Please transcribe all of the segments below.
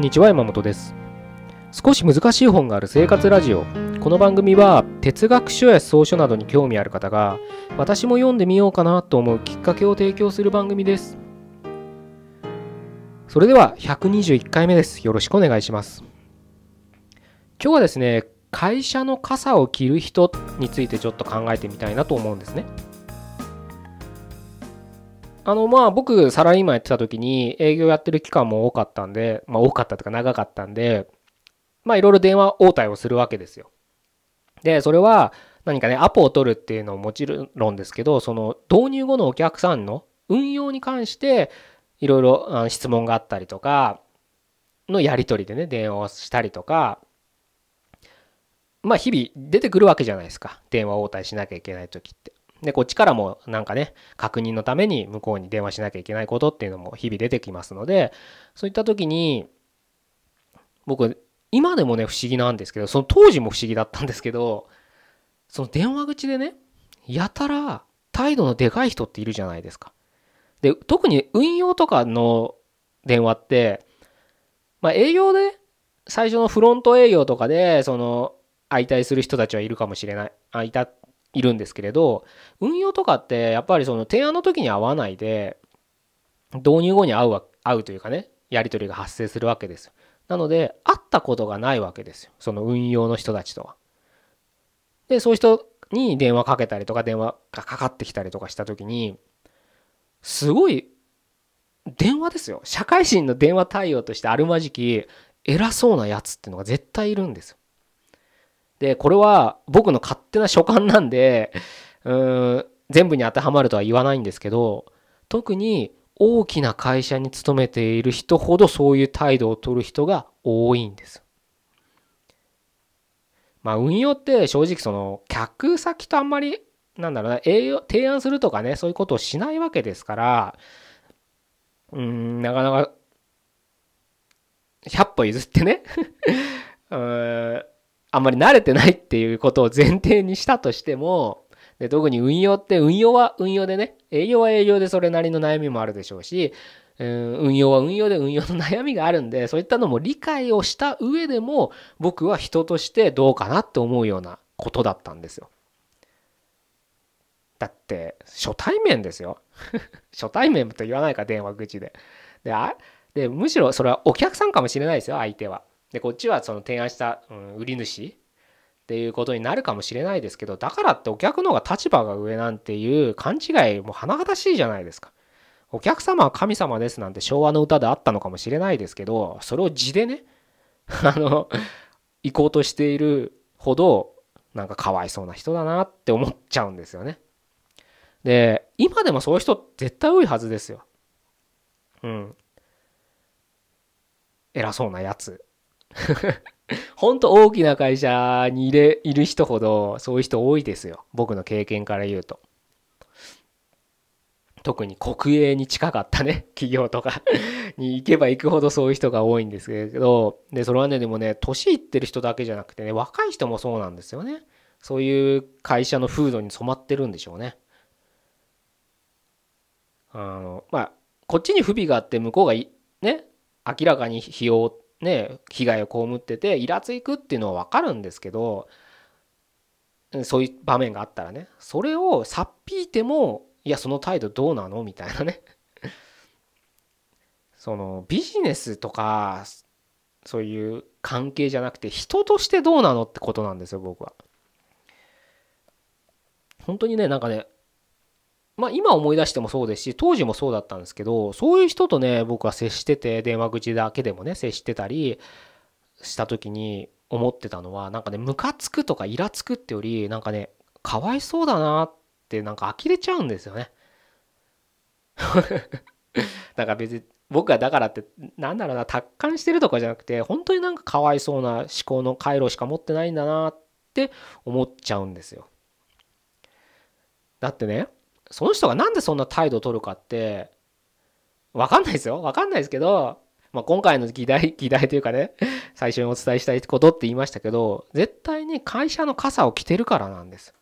んにちは山本です。少し難しい本がある生活ラジオ。この番組は哲学書や草書などに興味ある方が私も読んでみようかなと思うきっかけを提供する番組です。それでは121回目です。よろしくお願いします。今日はですね会社の傘を着る人についてちょっと考えてみたいなと思うんですね。あのまあ僕サラリーマンやってた時に営業やってる期間も多かったんで、まあ多かったとか長かったんで、まあいろいろ電話応対をするわけですよ。で、それは何かね、アポを取るっていうのももちろんですけど、その導入後のお客さんの運用に関していろいろ質問があったりとか、のやり取りでね、電話をしたりとか、まあ日々出てくるわけじゃないですか。電話応対しなきゃいけない時って。で、こっちからもなんかね、確認のために向こうに電話しなきゃいけないことっていうのも日々出てきますので、そういった時に、僕、今でもね、不思議なんですけど、その当時も不思議だったんですけど、その電話口でね、やたら態度のでかい人っているじゃないですか。で、特に運用とかの電話って、まあ営業で、最初のフロント営業とかで、その、相対する人たちはいるかもしれない、あいたいるんですけれど運用とかってやっぱりその提案の時に合わないで導入後に会う会うというかねやり取りが発生するわけですなので会ったことがないわけですよその運用の人たちとは。でそういう人に電話かけたりとか電話がかかってきたりとかした時にすごい電話ですよ社会人の電話対応としてあるまじき偉そうなやつっていうのが絶対いるんですよ。で、これは僕の勝手な所感なんで、うん、全部に当てはまるとは言わないんですけど、特に大きな会社に勤めている人ほどそういう態度を取る人が多いんです。まあ運用って正直その客先とあんまりなんだろうな営業提案するとかねそういうことをしないわけですからうんなかなか100歩譲ってね うんあんまり慣れてないっていうことを前提にしたとしても、で特に運用って運用は運用でね、営業は営業でそれなりの悩みもあるでしょうし、うん、運用は運用で運用の悩みがあるんで、そういったのも理解をした上でも、僕は人としてどうかなって思うようなことだったんですよ。だって、初対面ですよ。初対面と言わないか、電話口で。で、あでむしろそれはお客さんかもしれないですよ、相手は。でこっちはその提案した、うん、売り主っていうことになるかもしれないですけどだからってお客の方が立場が上なんていう勘違いも甚だしいじゃないですか。お客様は神様ですなんて昭和の歌であったのかもしれないですけどそれを字でね あの行こうとしているほどなんかかわいそうな人だなって思っちゃうんですよね。で今でもそういう人絶対多いはずですよ。うん。偉そうなやつ 本当大きな会社にいれいる人ほどそういう人多いですよ。僕の経験から言うと。特に国営に近かったね。企業とか。に行けば行くほどそういう人が多いんですけど。でそれはねでもね年いってる人だけじゃなくてね若い人もそうなんですよね。そういう会社の風土に染まってるんでしょうね。あのまあこっちに不備があって向こうがね明らかに費用ね被害を被っててイラついくっていうのは分かるんですけどそういう場面があったらねそれをさっぴいてもいやその態度どうなのみたいなね そのビジネスとかそういう関係じゃなくて人としてどうなのってことなんですよ僕は。本当にねなんかねまあ今思い出してもそうですし、当時もそうだったんですけど、そういう人とね、僕は接してて、電話口だけでもね、接してたりした時に思ってたのは、なんかね、ムカつくとかイラつくってより、なんかね、かわいそうだなってなんか呆れちゃうんですよね。だから別に僕はだからってなんだろうな達観してるとかじゃなくて本当になんかかわいそうな思考の回路しか持ってないんだなって思っちゃうんですよ。だってねその人がなんでそんな態度を取るかって分かんないですよ。分かんないですけど、まあ、今回の議題 議題というかね最初にお伝えしたいことって言いましたけど絶対に会社の傘を着てるからなんです。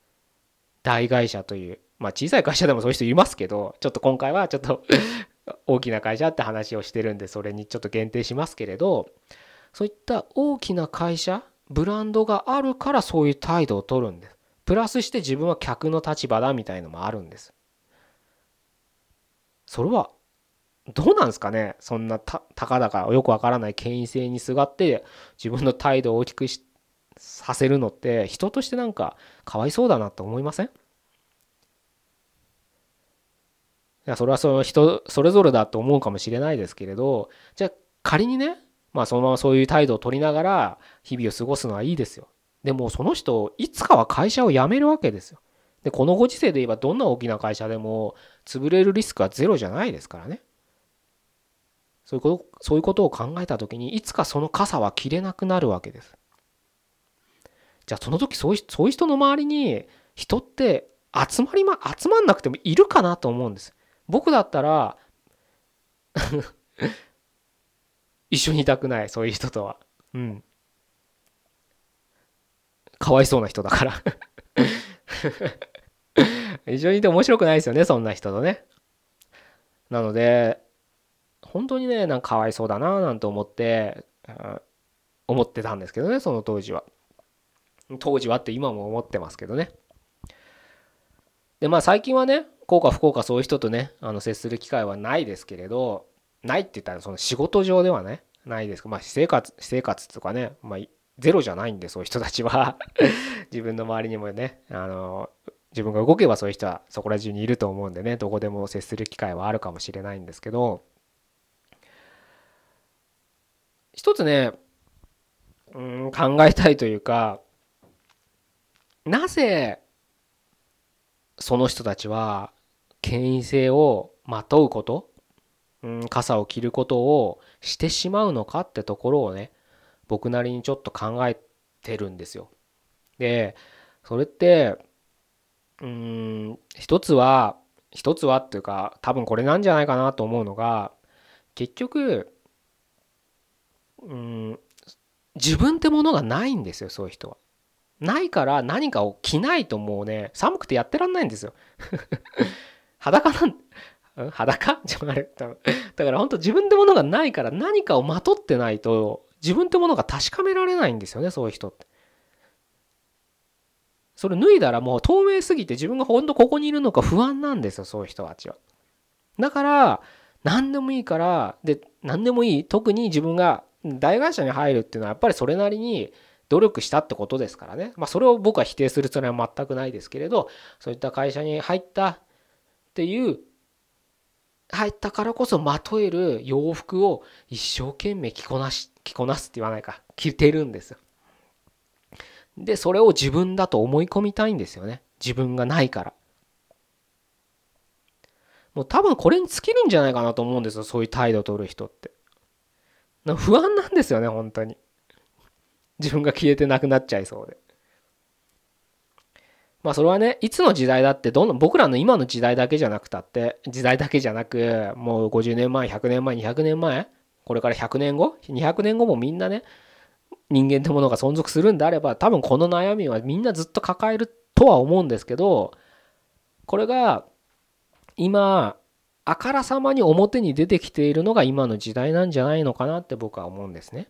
大会社という。まあ小さい会社でもそういう人いますけどちょっと今回はちょっと 大きな会社って話をしてるんでそれにちょっと限定しますけれどそういった大きな会社ブランドがあるからそういう態度を取るんです。プラスして自分は客の立場だみたいのもあるんです。それはどうなんですかね？そんなたかだかよくわからない権威性にすがって自分の態度を大きくさせるのって人としてなんかかわいそうだなと思いません？いやそれはその人それぞれだと思うかもしれないですけれどじゃあ仮にねまあそのままそういう態度を取りながら日々を過ごすのはいいですよ。でもその人いつかは会社を辞めるわけですよ。でこのご時世で言えばどんな大きな会社でも潰れるリスクはゼロじゃないですからねそういうこと、そういうことを考えた時に、いつかその傘は切れなくなるわけです。じゃあその時そういうそういう人の周りに人って集まりま、集まんなくてもいるかなと思うんです。僕だったら 一緒にいたくない、そういう人とは。うん。かわいそうな人だから 一緒にいて面白くないですよね、そんな人とね。なので、本当にねなんかかわいそうだななんて思って思ってたんですけどねその当時は。当時はって今も思ってますけどね。でまあ最近はね幸か不幸かそういう人とねあの接する機会はないですけれどないって言ったらその仕事上ではねないですまあ私生活私生活とかねまあゼロじゃないんでそういう人たちは。自分の周りにもねあの自分が動けばそういう人はそこら中にいると思うんでねどこでも接する機会はあるかもしれないんですけど一つね、うん、考えたいというか、なぜ、その人たちは、権威性をまとうこと、うん、傘を着ることをしてしまうのかってところをね、僕なりにちょっと考えてるんですよ。で、それって、うん、一つは、一つはっていうか、多分これなんじゃないかなと思うのが、結局、うん自分ってものがないんですよそういう人は。ないから何かを着ないともうね寒くてやってらんないんですよ。裸なん裸？ちょあれだから本当自分ってものがないから何かをまとってないと自分ってものが確かめられないんですよねそういう人って。それ脱いだらもう透明すぎて自分が本当ここにいるのか不安なんですよそういう人たちは。だから何でもいいからで何でもいい特に自分が大会社に入るっていうのはやっぱりそれなりに努力したってことですからね。まあそれを僕は否定するつもりは全くないですけれど、そういった会社に入ったっていう、入ったからこそまとえる洋服を一生懸命着こなし、着こなすって言わないか、着てるんですよ。で、それを自分だと思い込みたいんですよね。自分がないから。もう多分これに尽きるんじゃないかなと思うんですよ。そういう態度を取る人って。不安なんですよね本当に自分が消えてなくなっちゃいそうでまあそれはねいつの時代だってどんどん僕らの今の時代だけじゃなくたって時代だけじゃなくもう50年前100年前200年前これから100年後200年後もみんなね人間ってものが存続するんであれば多分この悩みはみんなずっと抱えるとは思うんですけどこれが今あからさまに表に出てきているのが今の時代なんじゃないのかなって僕は思うんですね。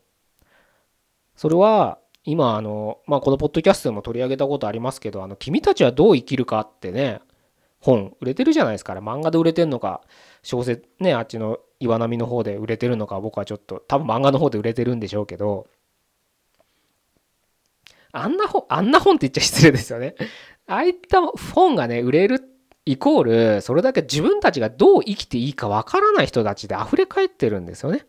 それは今あの、まあ、このポッドキャストでも取り上げたことありますけど「あの君たちはどう生きるか」ってね本売れてるじゃないですか漫画で売れてるのか小説ねあっちの岩波の方で売れてるのか僕はちょっと多分漫画の方で売れてるんでしょうけどあんな本あんな本って言っちゃ失礼ですよねああいった本がね売れるイコールそれだけ自分たちがどう生きていいかわからない人たちで溢れ返ってるんですよね。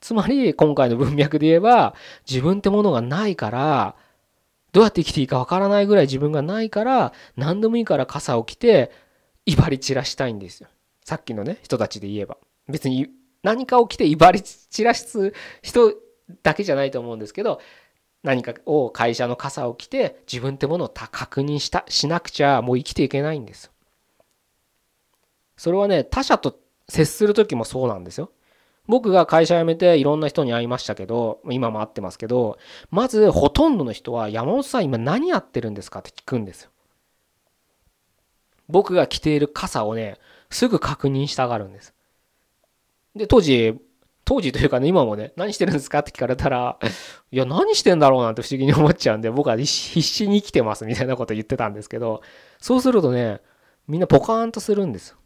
つまり今回の文脈で言えば自分ってものがないからどうやって生きていいかわからないぐらい自分がないから何でもいいから傘を着て威張り散らしたいんですよ。さっきのね人たちで言えば。別に何かを着て威張り散らす人だけじゃないと思うんですけど何かを会社の傘を着て自分ってものを確認したしなくちゃもう生きていけないんですそれはね他者と接する時もそうなんですよ。僕が会社辞めていろんな人に会いましたけど今も会ってますけどまずほとんどの人は山本さん今何やってるんですかって聞くんですよ。僕が着ている傘をねすぐ確認したがるんです。で、当時、当時というかね、今もね、何してるんですかって聞かれたら、いや、何してんだろうなんて不思議に思っちゃうんで、僕は必死に生きてますみたいなこと言ってたんですけど、そうするとね、みんなポカーンとするんです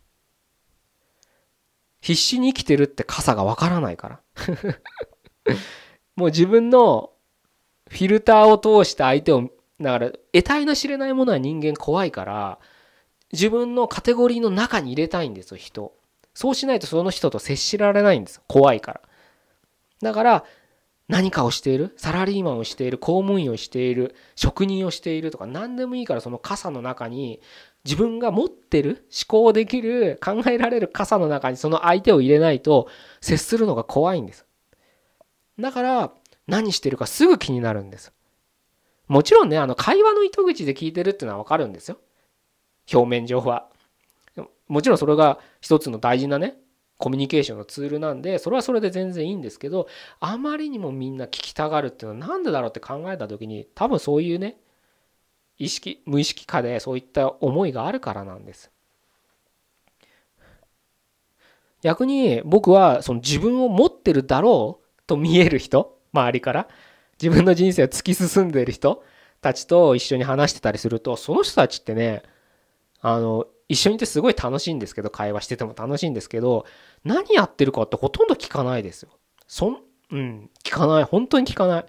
必死に生きてるって傘がわからないから。もう自分のフィルターを通して相手をだから得体の知れないものは人間怖いから自分のカテゴリーの中に入れたいんですよ人そうしないとその人と接しられないんです。怖いから。だから何かをしているサラリーマンをしている公務員をしている職人をしているとか何でもいいからその傘の中に自分が持ってる思考できる考えられる傘の中にその相手を入れないと接するのが怖いんです。だから何してるかすぐ気になるんです。もちろんねあの会話の糸口で聞いてるっていうのは分かるんですよ。表面上は。もちろんそれが一つの大事なねコミュニケーションのツールなんでそれはそれで全然いいんですけどあまりにもみんな聞きたがるっていうのは何でだろうって考えた時に多分そういうね意識無意識化でそういった思いがあるからなんです。逆に僕はその自分を持ってるだろうと見える人周りから自分の人生を突き進んでる人たちと一緒に話してたりするとその人たちってねあの一緒にいてすごい楽しいんですけど会話してても楽しいんですけど何やってるかってほとんど聞かないですよそんうん聞かない本当に聞かない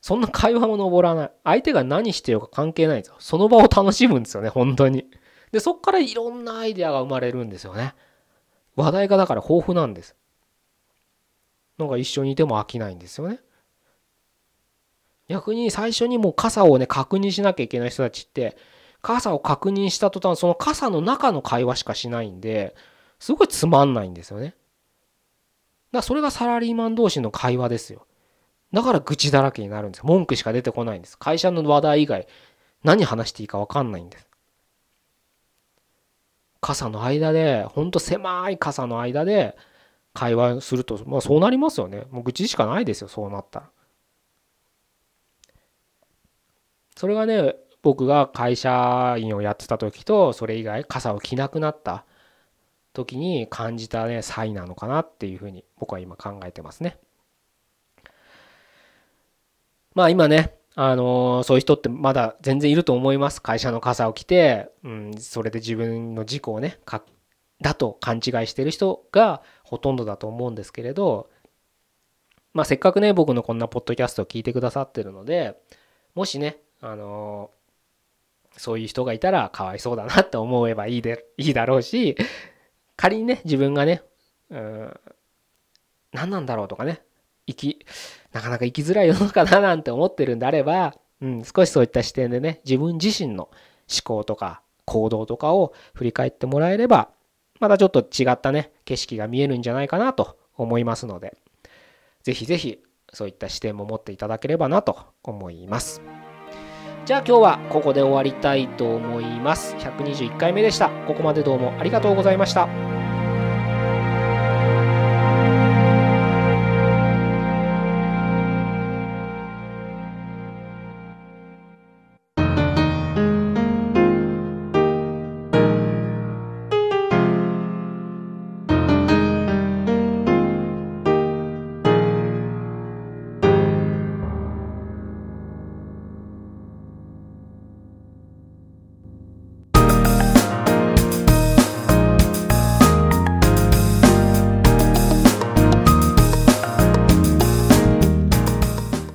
そんな会話も登らない。相手が何してるか関係ないんですよ。その場を楽しむんですよね、本当に。で、そっからいろんなアイデアが生まれるんですよね。話題がだから豊富なんです。なんか一緒にいても飽きないんですよね。逆に最初にもう傘をね、確認しなきゃいけない人たちって、傘を確認した途端、その傘の中の会話しかしないんで、すごいつまんないんですよね。だからそれがサラリーマン同士の会話ですよ。だから愚痴だらけになるんです。文句しか出てこないんです。会社の話題以外、何話していいか分かんないんです。傘の間で、ほんと狭い傘の間で会話すると、まあそうなりますよね。もう愚痴しかないですよ、そうなったら。それがね、僕が会社員をやってた時と、それ以外傘を着なくなった時に感じたね、差異なのかなっていうふうに僕は今考えてますね。まあ今ね、あの、そういう人ってまだ全然いると思います。会社の傘を着て、うん、それで自分の事故をね、かだと勘違いしてる人がほとんどだと思うんですけれど、まあせっかくね、僕のこんなポッドキャストを聞いてくださってるので、もしね、あの、そういう人がいたらかわいそうだなって思えばいいで、いいだろうし、仮にね、自分がね、うん、何なんだろうとかね、生き、なかなか生きづらい世の中だなんて思ってるんであれば、うん、少しそういった視点でね、自分自身の思考とか行動とかを振り返ってもらえれば、またちょっと違ったね、景色が見えるんじゃないかなと思いますので、ぜひぜひそういった視点も持っていただければなと思います。じゃあ今日はここで終わりたいと思います。121回目でした。ここまでどうもありがとうございました。